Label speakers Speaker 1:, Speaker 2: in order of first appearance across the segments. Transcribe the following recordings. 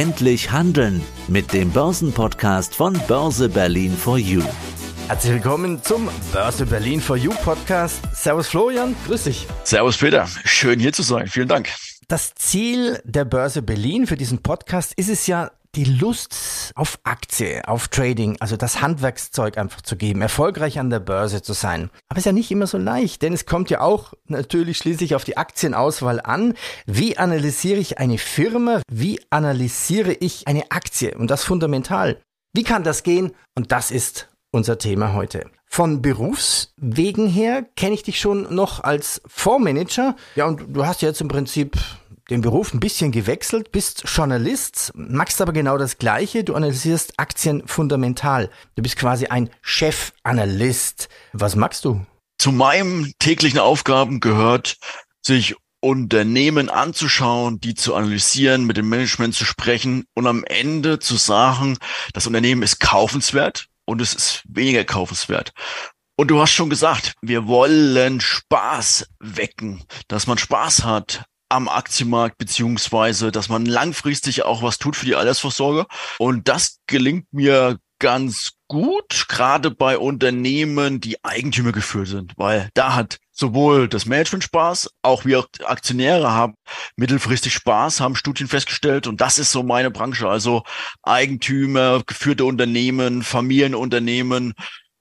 Speaker 1: Endlich handeln mit dem Börsenpodcast von Börse Berlin for You.
Speaker 2: Herzlich willkommen zum Börse Berlin for You Podcast. Servus Florian, grüß dich.
Speaker 3: Servus Peter, schön hier zu sein. Vielen Dank.
Speaker 2: Das Ziel der Börse Berlin für diesen Podcast ist es ja, die Lust auf Aktie, auf Trading, also das Handwerkszeug einfach zu geben, erfolgreich an der Börse zu sein. Aber es ist ja nicht immer so leicht, denn es kommt ja auch natürlich schließlich auf die Aktienauswahl an. Wie analysiere ich eine Firma? Wie analysiere ich eine Aktie? Und das fundamental. Wie kann das gehen? Und das ist unser Thema heute. Von Berufswegen her kenne ich dich schon noch als Fondsmanager. Ja, und du hast jetzt im Prinzip den Beruf ein bisschen gewechselt, bist Journalist, machst aber genau das Gleiche. Du analysierst Aktien fundamental. Du bist quasi ein Chefanalyst. Was magst du?
Speaker 3: Zu meinen täglichen Aufgaben gehört, sich Unternehmen anzuschauen, die zu analysieren, mit dem Management zu sprechen und am Ende zu sagen, das Unternehmen ist kaufenswert und es ist weniger kaufenswert. Und du hast schon gesagt, wir wollen Spaß wecken, dass man Spaß hat am Aktienmarkt, beziehungsweise, dass man langfristig auch was tut für die Altersvorsorge. Und das gelingt mir ganz gut, gerade bei Unternehmen, die Eigentümer geführt sind, weil da hat sowohl das Management Spaß, auch wir Aktionäre haben mittelfristig Spaß, haben Studien festgestellt und das ist so meine Branche. Also Eigentümer, geführte Unternehmen, Familienunternehmen,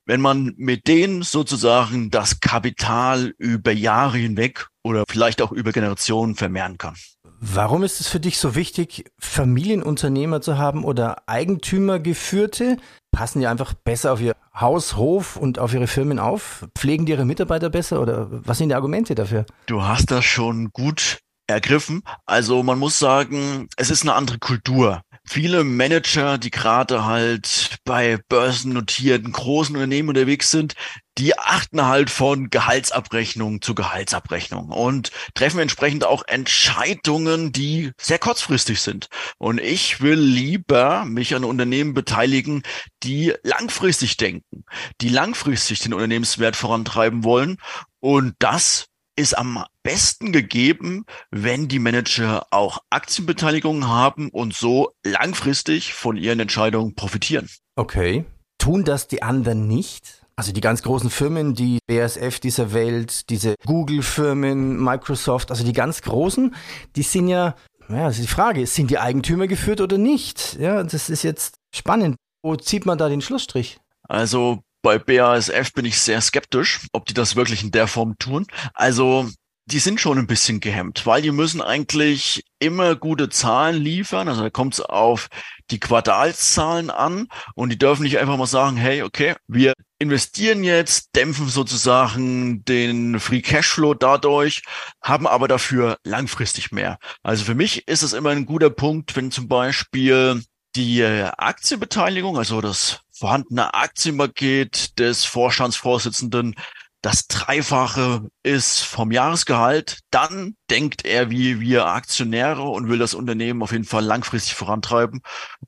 Speaker 3: wenn man mit denen sozusagen das Kapital über Jahre hinweg oder vielleicht auch über Generationen vermehren kann.
Speaker 2: Warum ist es für dich so wichtig, Familienunternehmer zu haben oder Eigentümergeführte? Passen die einfach besser auf ihr Haus, Hof und auf ihre Firmen auf? Pflegen die ihre Mitarbeiter besser oder was sind die Argumente dafür?
Speaker 3: Du hast das schon gut ergriffen. Also man muss sagen, es ist eine andere Kultur viele Manager, die gerade halt bei börsennotierten großen Unternehmen unterwegs sind, die achten halt von Gehaltsabrechnung zu Gehaltsabrechnung und treffen entsprechend auch Entscheidungen, die sehr kurzfristig sind. Und ich will lieber mich an Unternehmen beteiligen, die langfristig denken, die langfristig den Unternehmenswert vorantreiben wollen. Und das ist am besten gegeben, wenn die Manager auch Aktienbeteiligungen haben und so langfristig von ihren Entscheidungen profitieren.
Speaker 2: Okay. Tun das die anderen nicht? Also die ganz großen Firmen, die BASF dieser Welt, diese Google-Firmen, Microsoft, also die ganz großen, die sind ja, ja, das ist die Frage, sind die Eigentümer geführt oder nicht? Ja, das ist jetzt spannend. Wo zieht man da den Schlussstrich?
Speaker 3: Also bei BASF bin ich sehr skeptisch, ob die das wirklich in der Form tun. Also die sind schon ein bisschen gehemmt, weil die müssen eigentlich immer gute Zahlen liefern. Also da kommt es auf die Quartalszahlen an und die dürfen nicht einfach mal sagen, hey, okay, wir investieren jetzt, dämpfen sozusagen den Free Cashflow dadurch, haben aber dafür langfristig mehr. Also für mich ist es immer ein guter Punkt, wenn zum Beispiel die Aktienbeteiligung, also das vorhandene Aktienpaket des Vorstandsvorsitzenden das Dreifache ist vom Jahresgehalt, dann denkt er wie wir Aktionäre und will das Unternehmen auf jeden Fall langfristig vorantreiben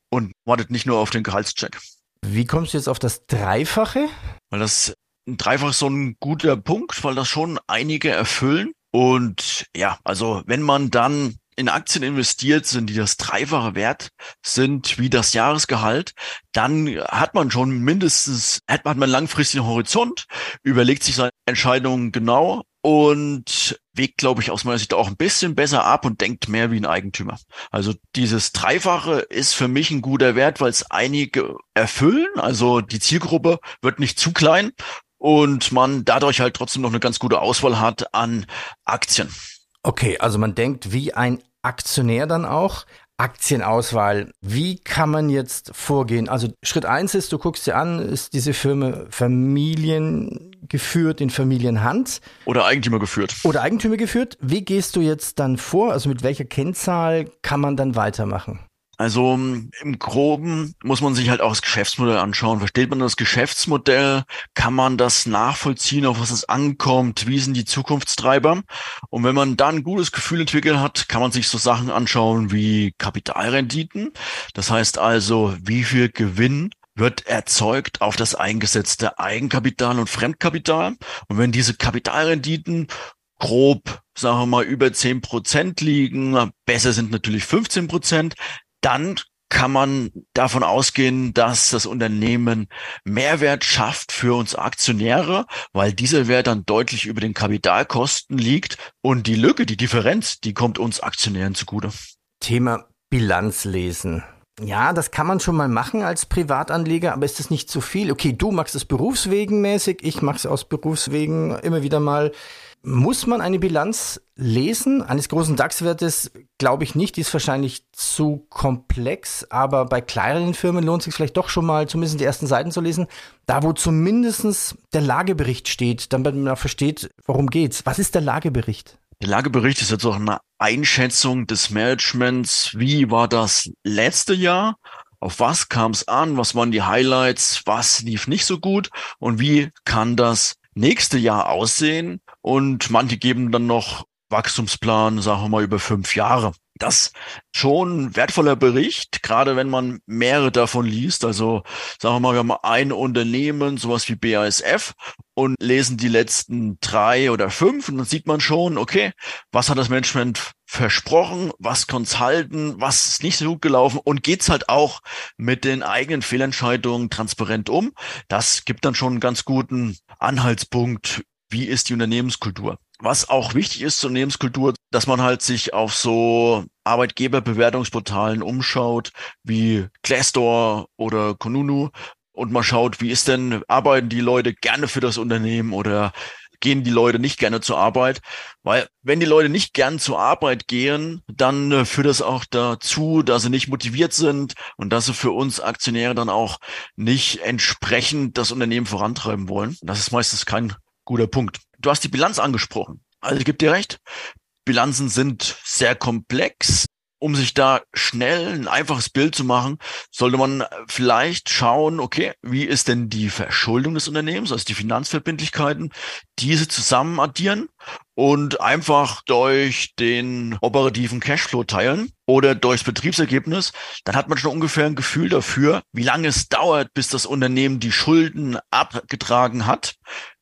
Speaker 3: und wartet nicht nur auf den Gehaltscheck.
Speaker 2: Wie kommst du jetzt auf das Dreifache?
Speaker 3: Weil das ein Dreifach ist so ein guter Punkt, weil das schon einige erfüllen. Und ja, also wenn man dann in Aktien investiert sind, die das Dreifache wert sind wie das Jahresgehalt, dann hat man schon mindestens, hat man einen langfristigen Horizont, überlegt sich seine Entscheidungen genau und wägt, glaube ich, aus meiner Sicht auch ein bisschen besser ab und denkt mehr wie ein Eigentümer. Also dieses Dreifache ist für mich ein guter Wert, weil es einige erfüllen. Also die Zielgruppe wird nicht zu klein und man dadurch halt trotzdem noch eine ganz gute Auswahl hat an Aktien.
Speaker 2: Okay, also man denkt wie ein Aktionär dann auch. Aktienauswahl. Wie kann man jetzt vorgehen? Also Schritt eins ist, du guckst dir an, ist diese Firma familiengeführt, in Familienhand?
Speaker 3: Oder Eigentümer geführt.
Speaker 2: Oder Eigentümer geführt. Wie gehst du jetzt dann vor? Also mit welcher Kennzahl kann man dann weitermachen?
Speaker 3: Also im Groben muss man sich halt auch das Geschäftsmodell anschauen. Versteht man das Geschäftsmodell? Kann man das nachvollziehen, auf was es ankommt? Wie sind die Zukunftstreiber? Und wenn man dann ein gutes Gefühl entwickelt hat, kann man sich so Sachen anschauen wie Kapitalrenditen. Das heißt also, wie viel Gewinn wird erzeugt auf das eingesetzte Eigenkapital und Fremdkapital. Und wenn diese Kapitalrenditen grob, sagen wir mal, über zehn Prozent liegen. Besser sind natürlich 15 Prozent dann kann man davon ausgehen, dass das Unternehmen Mehrwert schafft für uns Aktionäre, weil dieser Wert dann deutlich über den Kapitalkosten liegt und die Lücke, die Differenz, die kommt uns Aktionären zugute.
Speaker 2: Thema Bilanz lesen. Ja, das kann man schon mal machen als Privatanleger, aber ist das nicht zu viel? Okay, du machst es berufswegenmäßig, ich mache es aus Berufswegen immer wieder mal. Muss man eine Bilanz lesen? Eines großen DAX-Wertes glaube ich nicht, die ist wahrscheinlich zu komplex, aber bei kleineren Firmen lohnt es sich vielleicht doch schon mal, zumindest die ersten Seiten zu lesen, da wo zumindest der Lagebericht steht, damit man auch versteht, worum geht's. Was ist der Lagebericht?
Speaker 3: Der Lagebericht ist jetzt auch eine Einschätzung des Managements. Wie war das letzte Jahr? Auf was kam es an? Was waren die Highlights? Was lief nicht so gut? Und wie kann das nächste Jahr aussehen? Und manche geben dann noch Wachstumsplan, sagen wir mal, über fünf Jahre. Das schon wertvoller Bericht, gerade wenn man mehrere davon liest. Also sagen wir mal, wir haben ein Unternehmen, sowas wie BASF und lesen die letzten drei oder fünf und dann sieht man schon, okay, was hat das Management versprochen, was konnte halten, was ist nicht so gut gelaufen und geht's halt auch mit den eigenen Fehlentscheidungen transparent um. Das gibt dann schon einen ganz guten Anhaltspunkt, wie ist die Unternehmenskultur. Was auch wichtig ist zur Unternehmenskultur, dass man halt sich auf so Arbeitgeberbewertungsportalen umschaut, wie Glassdoor oder Konunu und mal schaut, wie ist denn, arbeiten die Leute gerne für das Unternehmen oder gehen die Leute nicht gerne zur Arbeit, weil wenn die Leute nicht gern zur Arbeit gehen, dann äh, führt das auch dazu, dass sie nicht motiviert sind und dass sie für uns Aktionäre dann auch nicht entsprechend das Unternehmen vorantreiben wollen. Das ist meistens kein guter Punkt. Du hast die Bilanz angesprochen. Also ich gebe dir recht. Bilanzen sind sehr komplex. Um sich da schnell ein einfaches Bild zu machen, sollte man vielleicht schauen, okay, wie ist denn die Verschuldung des Unternehmens, also die Finanzverbindlichkeiten, diese zusammen addieren und einfach durch den operativen Cashflow teilen oder durchs Betriebsergebnis, dann hat man schon ungefähr ein Gefühl dafür, wie lange es dauert, bis das Unternehmen die Schulden abgetragen hat,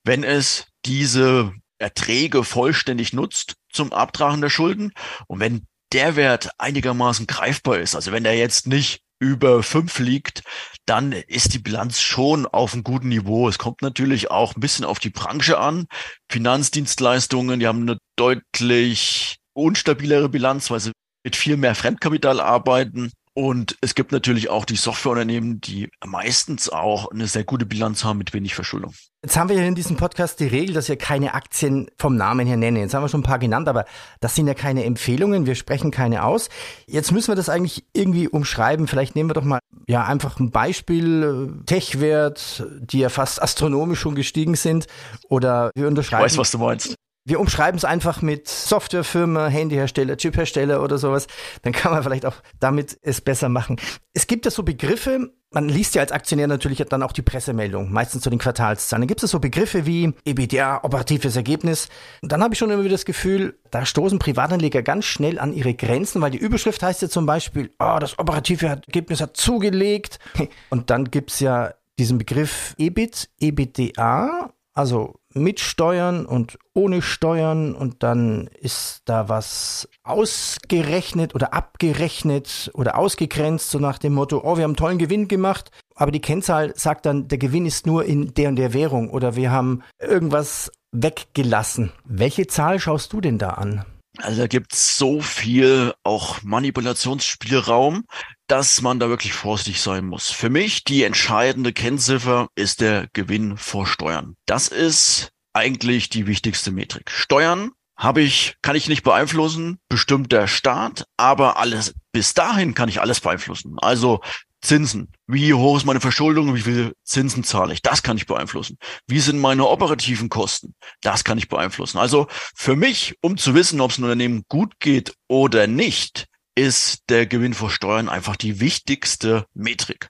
Speaker 3: wenn es diese Erträge vollständig nutzt zum Abtragen der Schulden. Und wenn der Wert einigermaßen greifbar ist, also wenn der jetzt nicht über fünf liegt, dann ist die Bilanz schon auf einem guten Niveau. Es kommt natürlich auch ein bisschen auf die Branche an. Finanzdienstleistungen, die haben eine deutlich unstabilere Bilanz, weil sie mit viel mehr Fremdkapital arbeiten. Und es gibt natürlich auch die Softwareunternehmen, die meistens auch eine sehr gute Bilanz haben mit wenig Verschuldung.
Speaker 2: Jetzt haben wir ja in diesem Podcast die Regel, dass wir keine Aktien vom Namen her nennen. Jetzt haben wir schon ein paar genannt, aber das sind ja keine Empfehlungen. Wir sprechen keine aus. Jetzt müssen wir das eigentlich irgendwie umschreiben. Vielleicht nehmen wir doch mal ja einfach ein Beispiel. Tech-Wert, die ja fast astronomisch schon gestiegen sind. Oder wir unterschreiben.
Speaker 3: Ich weiß, was du meinst.
Speaker 2: Wir umschreiben es einfach mit Softwarefirma, Handyhersteller, Chiphersteller oder sowas. Dann kann man vielleicht auch damit es besser machen. Es gibt ja so Begriffe, man liest ja als Aktionär natürlich dann auch die Pressemeldung, meistens zu den Quartalszahlen. Dann gibt es so Begriffe wie EBITDA, operatives Ergebnis. Und dann habe ich schon immer wieder das Gefühl, da stoßen Privatanleger ganz schnell an ihre Grenzen, weil die Überschrift heißt ja zum Beispiel, oh, das operative Ergebnis hat zugelegt. Und dann gibt's ja diesen Begriff EBIT, EBITDA, also mit Steuern und ohne Steuern und dann ist da was ausgerechnet oder abgerechnet oder ausgegrenzt, so nach dem Motto, oh, wir haben tollen Gewinn gemacht, aber die Kennzahl sagt dann, der Gewinn ist nur in der und der Währung oder wir haben irgendwas weggelassen. Welche Zahl schaust du denn da an?
Speaker 3: Also da gibt's so viel auch Manipulationsspielraum, dass man da wirklich vorsichtig sein muss. Für mich die entscheidende Kennziffer ist der Gewinn vor Steuern. Das ist eigentlich die wichtigste Metrik. Steuern habe ich, kann ich nicht beeinflussen, bestimmt der Staat, aber alles, bis dahin kann ich alles beeinflussen. Also Zinsen. Wie hoch ist meine Verschuldung? Wie viel Zinsen zahle ich? Das kann ich beeinflussen. Wie sind meine operativen Kosten? Das kann ich beeinflussen. Also für mich, um zu wissen, ob es ein Unternehmen gut geht oder nicht, ist der Gewinn vor Steuern einfach die wichtigste Metrik.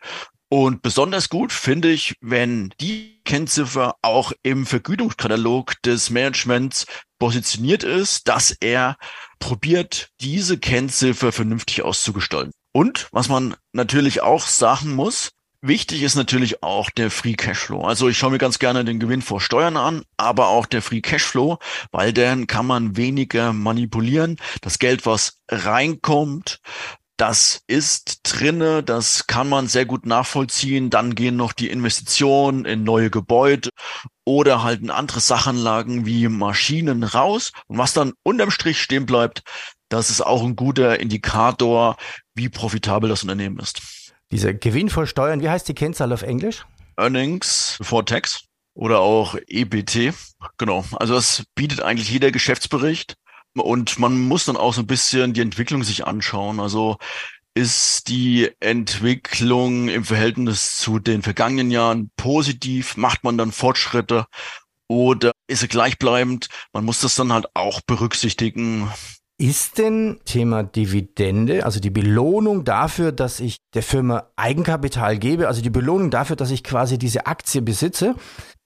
Speaker 3: Und besonders gut finde ich, wenn die Kennziffer auch im Vergütungskatalog des Managements positioniert ist, dass er probiert, diese Kennziffer vernünftig auszugestalten. Und was man natürlich auch sagen muss, wichtig ist natürlich auch der Free Cashflow. Also ich schaue mir ganz gerne den Gewinn vor Steuern an, aber auch der Free Cashflow, weil dann kann man weniger manipulieren. Das Geld, was reinkommt, Das ist drinne, das kann man sehr gut nachvollziehen. Dann gehen noch die Investitionen in neue Gebäude oder halt in andere Sachanlagen wie Maschinen raus. Und was dann unterm Strich stehen bleibt, das ist auch ein guter Indikator, wie profitabel das Unternehmen ist.
Speaker 2: Dieser Gewinn vor Steuern, wie heißt die Kennzahl auf Englisch?
Speaker 3: Earnings before Tax oder auch EBT. Genau. Also das bietet eigentlich jeder Geschäftsbericht. Und man muss dann auch so ein bisschen die Entwicklung sich anschauen. Also ist die Entwicklung im Verhältnis zu den vergangenen Jahren positiv? Macht man dann Fortschritte? Oder ist sie gleichbleibend? Man muss das dann halt auch berücksichtigen.
Speaker 2: Ist denn Thema Dividende, also die Belohnung dafür, dass ich der Firma Eigenkapital gebe, also die Belohnung dafür, dass ich quasi diese Aktie besitze,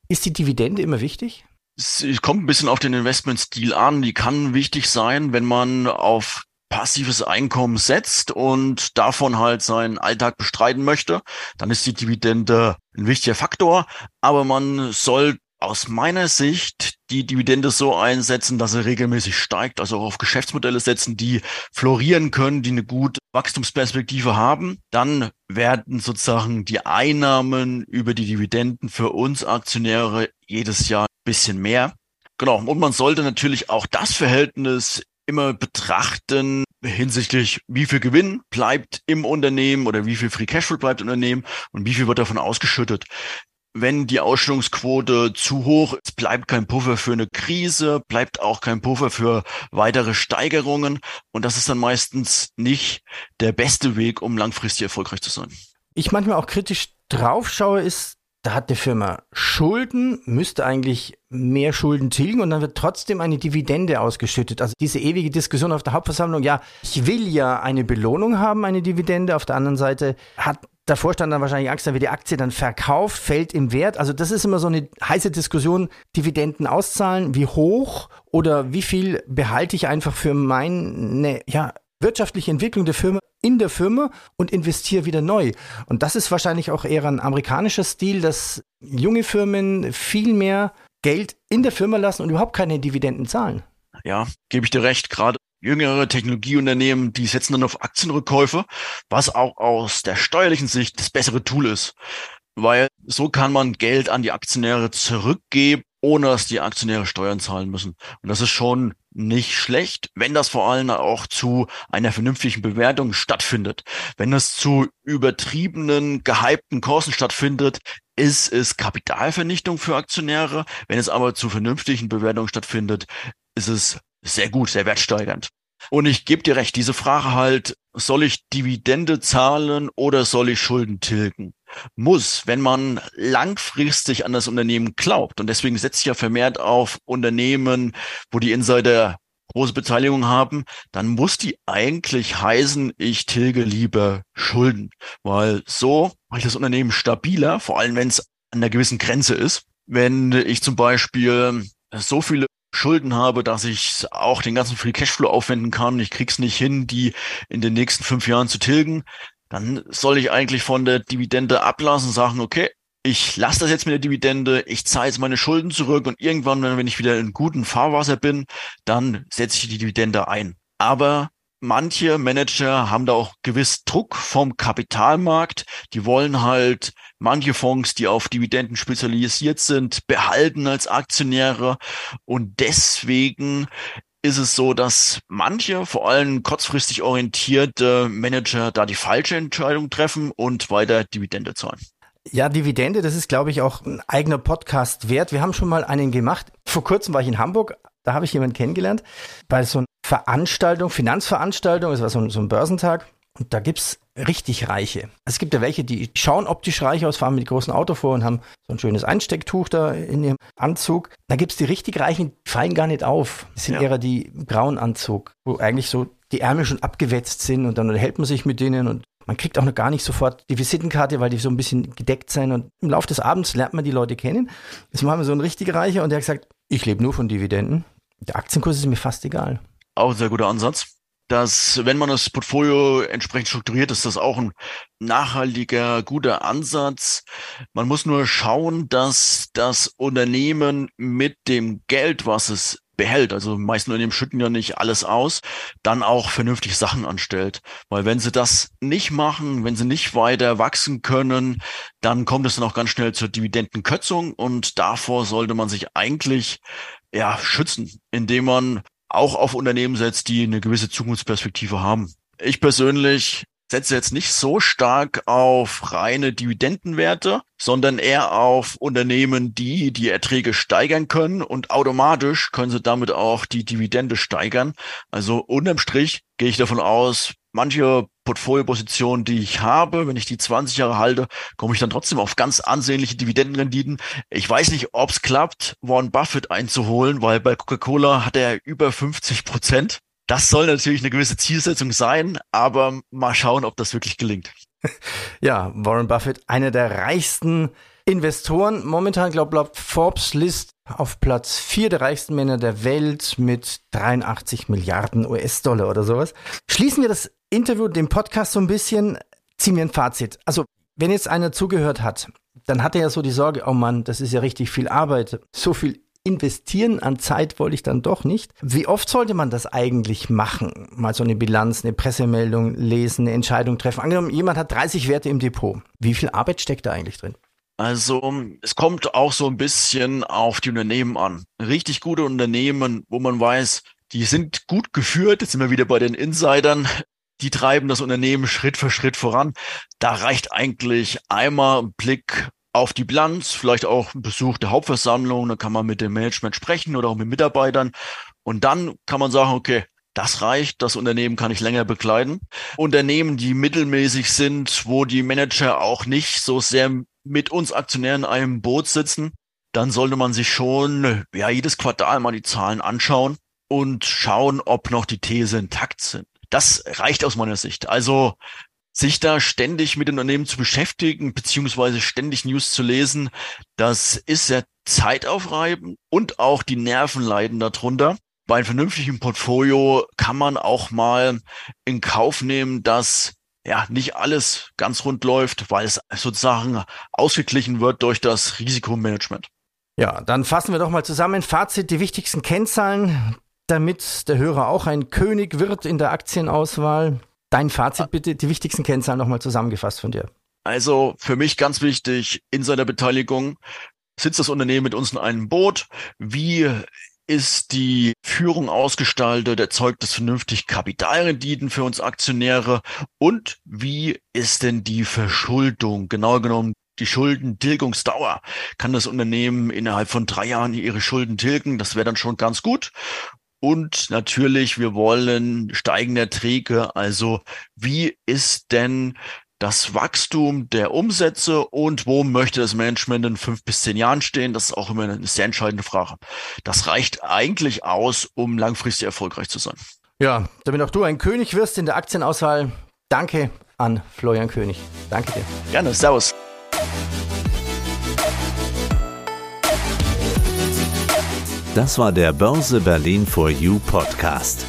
Speaker 2: ist die Dividende immer wichtig?
Speaker 3: Es kommt ein bisschen auf den Investmentstil an. Die kann wichtig sein, wenn man auf passives Einkommen setzt und davon halt seinen Alltag bestreiten möchte, dann ist die Dividende ein wichtiger Faktor. Aber man soll aus meiner Sicht die Dividende so einsetzen, dass sie regelmäßig steigt, also auch auf Geschäftsmodelle setzen, die florieren können, die eine gute Wachstumsperspektive haben. Dann werden sozusagen die Einnahmen über die Dividenden für uns Aktionäre jedes Jahr ein bisschen mehr. Genau. Und man sollte natürlich auch das Verhältnis immer betrachten hinsichtlich, wie viel Gewinn bleibt im Unternehmen oder wie viel Free Cashflow bleibt im Unternehmen und wie viel wird davon ausgeschüttet wenn die Ausstellungsquote zu hoch ist, bleibt kein Puffer für eine Krise, bleibt auch kein Puffer für weitere Steigerungen. Und das ist dann meistens nicht der beste Weg, um langfristig erfolgreich zu sein.
Speaker 2: Ich manchmal auch kritisch drauf schaue, ist, da hat die Firma Schulden, müsste eigentlich mehr Schulden tilgen und dann wird trotzdem eine Dividende ausgeschüttet. Also diese ewige Diskussion auf der Hauptversammlung, ja, ich will ja eine Belohnung haben, eine Dividende. Auf der anderen Seite hat der Vorstand dann wahrscheinlich Angst, dann wird die Aktie dann verkauft, fällt im Wert. Also das ist immer so eine heiße Diskussion, Dividenden auszahlen, wie hoch oder wie viel behalte ich einfach für meine ja, wirtschaftliche Entwicklung der Firma in der Firma und investiere wieder neu. Und das ist wahrscheinlich auch eher ein amerikanischer Stil, dass junge Firmen viel mehr Geld in der Firma lassen und überhaupt keine Dividenden zahlen.
Speaker 3: Ja, gebe ich dir recht. Gerade jüngere Technologieunternehmen, die setzen dann auf Aktienrückkäufe, was auch aus der steuerlichen Sicht das bessere Tool ist. Weil so kann man Geld an die Aktionäre zurückgeben, ohne dass die Aktionäre Steuern zahlen müssen. Und das ist schon nicht schlecht, wenn das vor allem auch zu einer vernünftigen Bewertung stattfindet. Wenn es zu übertriebenen, gehypten Kursen stattfindet, ist es Kapitalvernichtung für Aktionäre. Wenn es aber zu vernünftigen Bewertungen stattfindet, ist es sehr gut, sehr wertsteigernd. Und ich gebe dir recht, diese Frage halt, soll ich Dividende zahlen oder soll ich Schulden tilgen? Muss, wenn man langfristig an das Unternehmen glaubt. Und deswegen setzt sich ja vermehrt auf Unternehmen, wo die Insider große Beteiligung haben, dann muss die eigentlich heißen, ich tilge lieber Schulden. Weil so mache ich das Unternehmen stabiler, vor allem wenn es an einer gewissen Grenze ist. Wenn ich zum Beispiel so viele Schulden habe, dass ich auch den ganzen Free Cashflow aufwenden kann. Ich krieg's nicht hin, die in den nächsten fünf Jahren zu tilgen. Dann soll ich eigentlich von der Dividende ablassen und sagen, okay, ich lasse das jetzt mit der Dividende, ich zahle jetzt meine Schulden zurück und irgendwann, wenn ich wieder in guten Fahrwasser bin, dann setze ich die Dividende ein. Aber manche Manager haben da auch gewiss Druck vom Kapitalmarkt. Die wollen halt manche Fonds, die auf Dividenden spezialisiert sind, behalten als Aktionäre. Und deswegen ist es so, dass manche, vor allem kurzfristig orientierte Manager, da die falsche Entscheidung treffen und weiter Dividende zahlen.
Speaker 2: Ja, Dividende, das ist, glaube ich, auch ein eigener Podcast wert. Wir haben schon mal einen gemacht. Vor kurzem war ich in Hamburg, da habe ich jemanden kennengelernt, bei so einer Veranstaltung, Finanzveranstaltung, es war so ein, so ein Börsentag. Und da gibt's richtig Reiche. Es gibt ja welche, die schauen optisch reich aus, fahren mit großen Auto vor und haben so ein schönes Einstecktuch da in ihrem Anzug. Da gibt's die richtig Reichen, die fallen gar nicht auf. Das sind ja. eher die grauen Anzug, wo eigentlich so die Ärmel schon abgewetzt sind und dann unterhält man sich mit denen und man kriegt auch noch gar nicht sofort die Visitenkarte, weil die so ein bisschen gedeckt sind. Und im Laufe des Abends lernt man die Leute kennen. Jetzt machen wir so einen richtig Reicher und der hat gesagt, ich lebe nur von Dividenden. Der Aktienkurs ist mir fast egal.
Speaker 3: Auch ein sehr guter Ansatz. dass wenn man das Portfolio entsprechend strukturiert, ist das auch ein nachhaltiger, guter Ansatz. Man muss nur schauen, dass das Unternehmen mit dem Geld, was es behält, also meisten Unternehmen schütten ja nicht alles aus, dann auch vernünftig Sachen anstellt. Weil wenn sie das nicht machen, wenn sie nicht weiter wachsen können, dann kommt es dann auch ganz schnell zur Dividendenkötzung und davor sollte man sich eigentlich ja schützen, indem man auch auf Unternehmen setzt, die eine gewisse Zukunftsperspektive haben. Ich persönlich setze jetzt nicht so stark auf reine Dividendenwerte, sondern eher auf Unternehmen, die die Erträge steigern können und automatisch können sie damit auch die Dividende steigern. Also unterm Strich gehe ich davon aus, manche Portfoliopositionen, die ich habe, wenn ich die 20 Jahre halte, komme ich dann trotzdem auf ganz ansehnliche Dividendenrenditen. Ich weiß nicht, ob es klappt, Warren Buffett einzuholen, weil bei Coca-Cola hat er über 50 Prozent. Das soll natürlich eine gewisse Zielsetzung sein, aber mal schauen, ob das wirklich gelingt.
Speaker 2: Ja, Warren Buffett, einer der reichsten Investoren. Momentan, glaube ich, Forbes List auf Platz vier der reichsten Männer der Welt mit 83 Milliarden US-Dollar oder sowas. Schließen wir das Interview, den Podcast so ein bisschen, ziehen wir ein Fazit. Also, wenn jetzt einer zugehört hat, dann hat er ja so die Sorge, oh Mann, das ist ja richtig viel Arbeit. So viel investieren an Zeit wollte ich dann doch nicht. Wie oft sollte man das eigentlich machen? Mal so eine Bilanz, eine Pressemeldung lesen, eine Entscheidung treffen. Angenommen, jemand hat 30 Werte im Depot. Wie viel Arbeit steckt da eigentlich drin?
Speaker 3: Also es kommt auch so ein bisschen auf die Unternehmen an. Richtig gute Unternehmen, wo man weiß, die sind gut geführt. Jetzt sind wir wieder bei den Insidern die treiben das Unternehmen Schritt für Schritt voran. Da reicht eigentlich einmal ein Blick auf die Bilanz, vielleicht auch Besuch der Hauptversammlung, da kann man mit dem Management sprechen oder auch mit Mitarbeitern. Und dann kann man sagen, okay, das reicht, das Unternehmen kann ich länger bekleiden. Unternehmen, die mittelmäßig sind, wo die Manager auch nicht so sehr mit uns Aktionären in einem Boot sitzen, dann sollte man sich schon ja jedes Quartal mal die Zahlen anschauen und schauen, ob noch die These intakt sind. Das reicht aus meiner Sicht. Also sich da ständig mit den Unternehmen zu beschäftigen, beziehungsweise ständig News zu lesen, das ist sehr zeitaufreibend und auch die Nerven leiden darunter. Bei einem vernünftigen Portfolio kann man auch mal in Kauf nehmen, dass ja nicht alles ganz rund läuft, weil es sozusagen ausgeglichen wird durch das Risikomanagement.
Speaker 2: Ja, dann fassen wir doch mal zusammen. Fazit, die wichtigsten Kennzahlen damit der Hörer auch ein König wird in der Aktienauswahl. Dein Fazit bitte, die wichtigsten Kennzahlen nochmal zusammengefasst von dir.
Speaker 3: Also für mich ganz wichtig, in seiner Beteiligung sitzt das Unternehmen mit uns in einem Boot. Wie ist die Führung ausgestaltet, erzeugt es vernünftig Kapitalrenditen für uns Aktionäre und wie ist denn die Verschuldung? Genau genommen die Schuldentilgungsdauer. Kann das Unternehmen innerhalb von drei Jahren ihre Schulden tilgen? Das wäre dann schon ganz gut. Und natürlich, wir wollen steigende Erträge. Also wie ist denn das Wachstum der Umsätze und wo möchte das Management in fünf bis zehn Jahren stehen? Das ist auch immer eine sehr entscheidende Frage. Das reicht eigentlich aus, um langfristig erfolgreich zu sein.
Speaker 2: Ja, damit auch du ein König wirst in der Aktienauswahl. Danke an Florian König. Danke dir.
Speaker 3: Gerne. Servus.
Speaker 1: Das war der Börse Berlin for You Podcast.